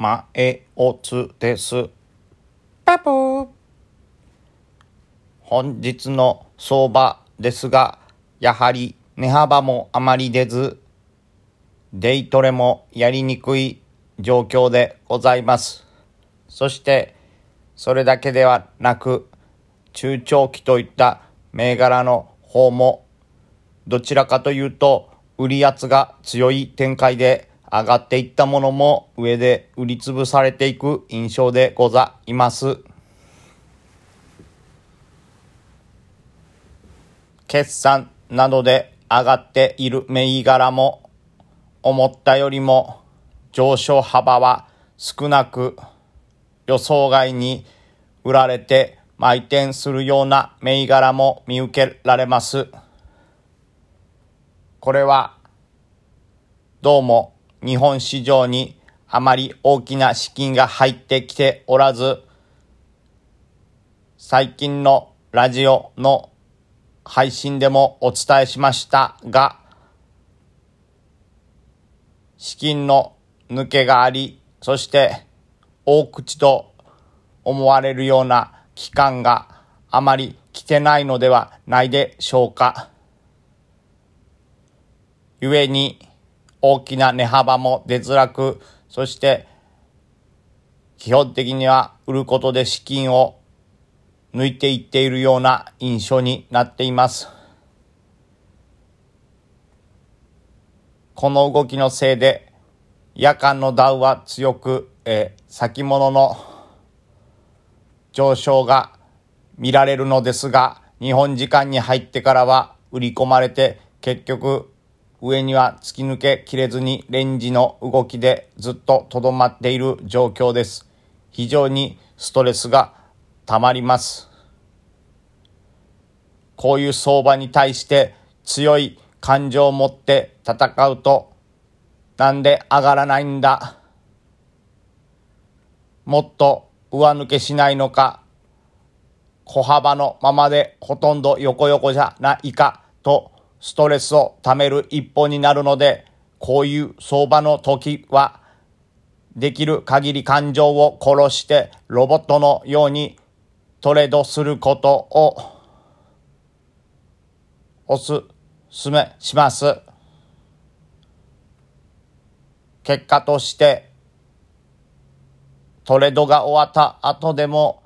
前おつです。パプー本日の相場ですが、やはり値幅もあまり出ず、デイトレもやりにくい状況でございます。そして、それだけではなく、中長期といった銘柄の方も、どちらかというと、売り圧が強い展開で上がっていったものも上で売りつぶされていく印象でございます。決算などで上がっている銘柄も思ったよりも上昇幅は少なく予想外に売られて埋転するような銘柄も見受けられます。これはどうも日本市場にあまり大きな資金が入ってきておらず、最近のラジオの配信でもお伝えしましたが、資金の抜けがあり、そして大口と思われるような期間があまり来てないのではないでしょうか。故に大きな値幅も出づらく、そして基本的には売ることで資金を抜いていっているような印象になっています。この動きのせいで夜間のダウは強く、え先物の上昇が見られるのですが、日本時間に入ってからは売り込まれて結局上には突き抜けきれずにレンジの動きでずっととどまっている状況です。非常にストレスが溜まります。こういう相場に対して強い感情を持って戦うとなんで上がらないんだもっと上抜けしないのか小幅のままでほとんど横横じゃないかとストレスを溜める一歩になるのでこういう相場の時はできる限り感情を殺してロボットのようにトレードすることをおすすめします。結果としてトレードが終わった後でも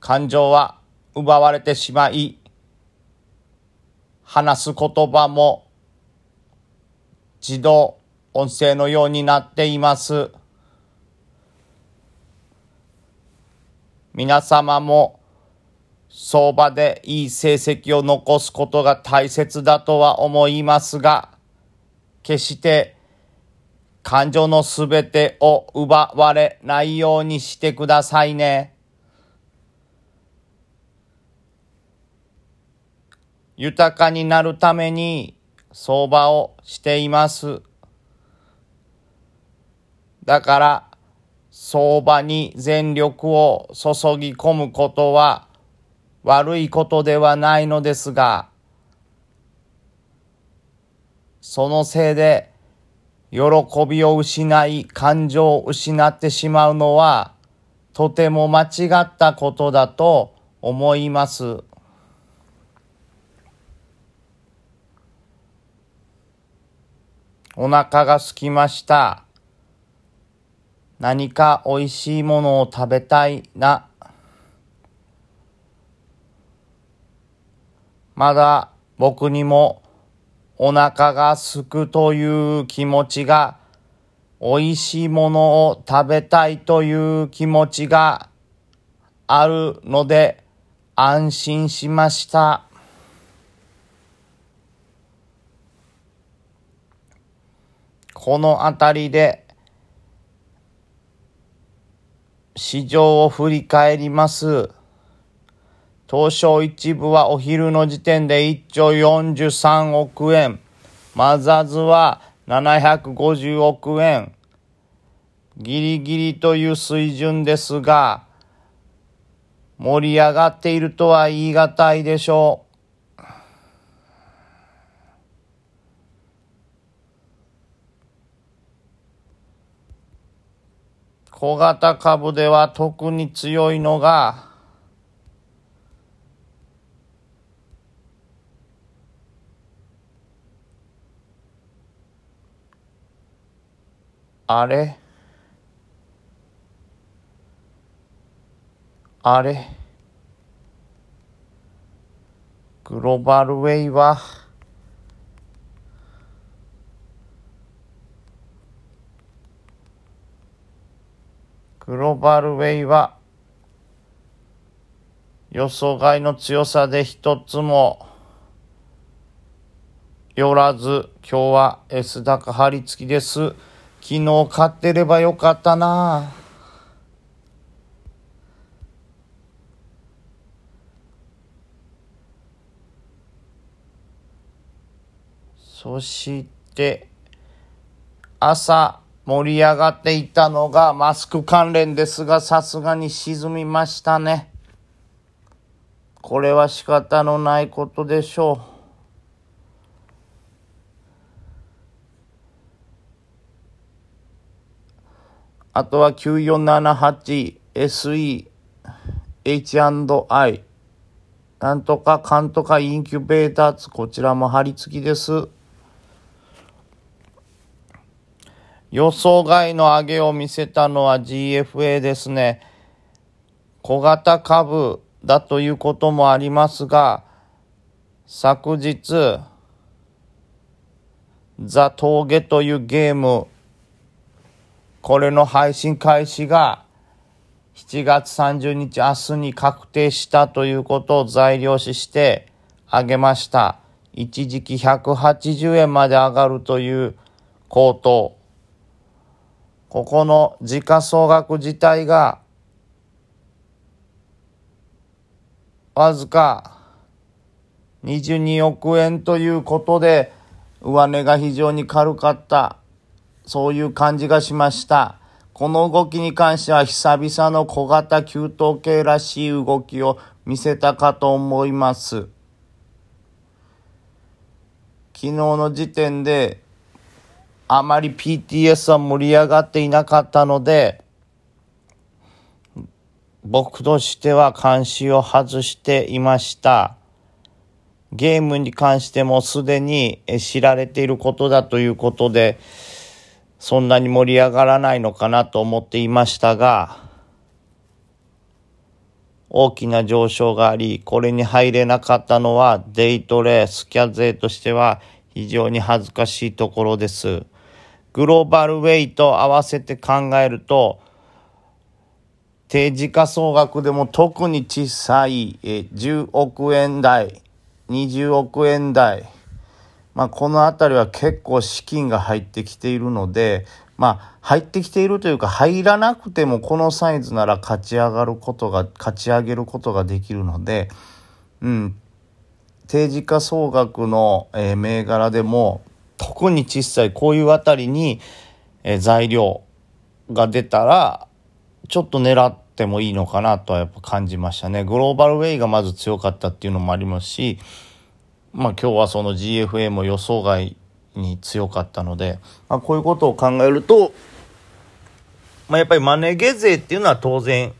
感情は奪われてしまい話す言葉も自動音声のようになっています。皆様も相場でいい成績を残すことが大切だとは思いますが、決して感情のすべてを奪われないようにしてくださいね。豊かになるために相場をしています。だから相場に全力を注ぎ込むことは悪いことではないのですが、そのせいで喜びを失い感情を失ってしまうのはとても間違ったことだと思います。お腹が空きました。何か美味しいものを食べたいな。まだ僕にもお腹が空くという気持ちが、美味しいものを食べたいという気持ちがあるので安心しました。このあたりで市場を振り返ります。東証一部はお昼の時点で1兆43億円。マザーズは750億円。ギリギリという水準ですが、盛り上がっているとは言い難いでしょう。小型株では特に強いのが、あれ？あれ？グローバルウェイはグローバルウェイは予想外の強さで一つも寄らず今日は S 高張り付きです。昨日買ってればよかったなそして朝盛り上がっていたのがマスク関連ですがさすがに沈みましたね。これは仕方のないことでしょう。あとは 9478SE H&I なんとかかんとかインキュベーターズこちらも貼り付きです。予想外の上げを見せたのは GFA ですね。小型株だということもありますが、昨日、ザ・峠というゲームこれの配信開始が7月30日明日に確定したということを材料視してあげました。一時期180円まで上がるという高騰。ここの時価総額自体がわずか22億円ということで上値が非常に軽かったそういう感じがしました。この動きに関しては久々の小型給湯系らしい動きを見せたかと思います。昨日の時点であまり PTS は盛り上がっていなかったので、僕としては監視を外していました。ゲームに関してもすでに知られていることだということで、そんなに盛り上がらないのかなと思っていましたが、大きな上昇があり、これに入れなかったのはデイトレ、スキャ勢としては非常に恥ずかしいところです。グローバルウェイと合わせて考えると、定時価総額でも特に小さい10億円台、20億円台、まあ、この辺りは結構資金が入ってきているので、まあ、入ってきているというか、入らなくてもこのサイズなら勝ち上がることが、勝ち上げることができるので、うん、定時価総額の、え、銘柄でも、特に小さいこういうあたりに、えー、材料が出たら、ちょっと狙ってもいいのかなとはやっぱ感じましたね。グローバルウェイがまず強かったっていうのもありますし、まあ今日はその GFA も予想外に強かったので、まあ、こういうことを考えると、まあ、やっぱりマネゲ税っていうのは当然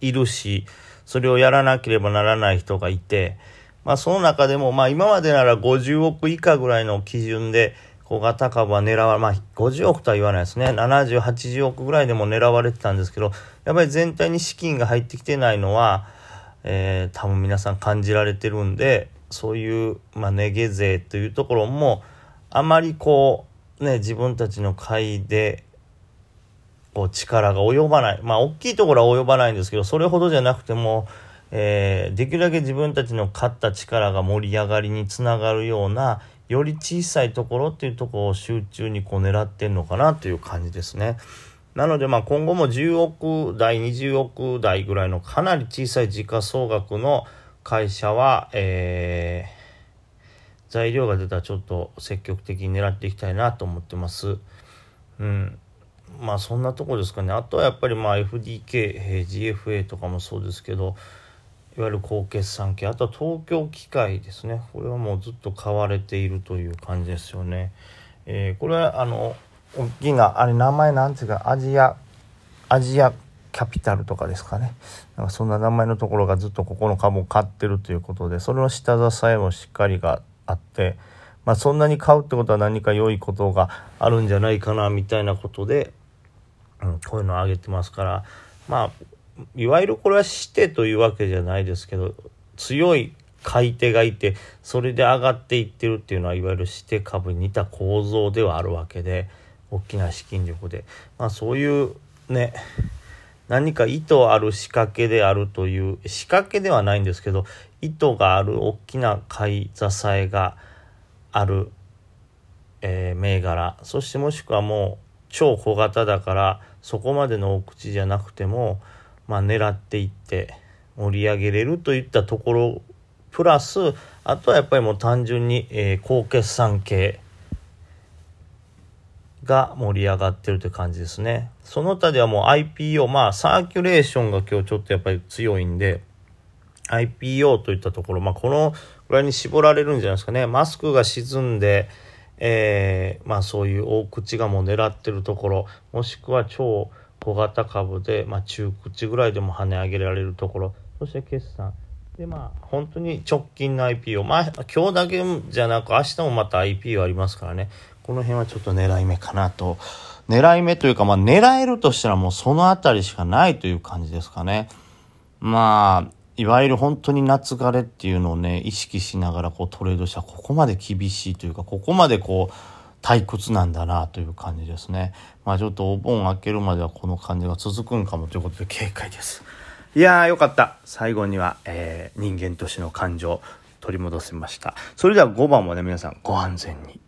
いるし、それをやらなければならない人がいて、まあその中でも、まあ今までなら50億以下ぐらいの基準で小型株は狙われ、まあ50億とは言わないですね。70、80億ぐらいでも狙われてたんですけど、やっぱり全体に資金が入ってきてないのは、えー、多分皆さん感じられてるんで、そういう、まあ、値下税というところもあまりこうね自分たちの買いでこう力が及ばないまあ大きいところは及ばないんですけどそれほどじゃなくても、えー、できるだけ自分たちの勝った力が盛り上がりにつながるようなより小さいところっていうところを集中にこう狙ってんのかなという感じですね。なのでまあ今後も10億台20億台ぐらいのかなり小さい時価総額の会社は、えー、材料が出たらちょっと積極的に狙っていきたいなと思ってます。うん。まあそんなとこですかね。あとはやっぱりまあ FDK、えー、GFA とかもそうですけど、いわゆる高決算系、あとは東京機械ですね。これはもうずっと買われているという感じですよね。えー、これはあの、大きな、あれ名前なんていうか、アジア、アジアキャピタルとかですかねなんかそんな名前のところがずっとここの株を買ってるということでそれの下支えもしっかりがあって、まあ、そんなに買うってことは何か良いことがあるんじゃないかなみたいなことで、うん、こういうのを挙げてますからまあいわゆるこれはしてというわけじゃないですけど強い買い手がいてそれで上がっていってるっていうのはいわゆるして株に似た構造ではあるわけで大きな資金力で、まあ、そういうね何か意図ある仕掛けであるという仕掛けではないんですけど意図がある大きな買い支えがある、えー、銘柄そしてもしくはもう超小型だからそこまでの大口じゃなくても、まあ、狙っていって盛り上げれるといったところプラスあとはやっぱりもう単純に、えー、高決算系が盛り上がってるという感じですね。その他ではもう IPO、まあサーキュレーションが今日ちょっとやっぱり強いんで、IPO といったところ、まあこのぐらいに絞られるんじゃないですかね。マスクが沈んで、えー、まあそういう大口がもう狙ってるところ、もしくは超小型株で、まあ中口ぐらいでも跳ね上げられるところ、そして決算。でまあ本当に直近の IPO、まあ今日だけじゃなく明日もまた IPO ありますからね。この辺はちょっと狙い目かなと。狙い目というか、まあ狙えるとしたらもうその辺りしかないという感じですかね。まあ、いわゆる本当に夏枯れっていうのをね、意識しながらこうトレードしたここまで厳しいというか、ここまでこう、退屈なんだなという感じですね。まあちょっとお盆開けるまではこの感じが続くんかもということで警戒です。いやーよかった。最後には、えー、人間としての感情取り戻せました。それでは5番もね、皆さんご安全に。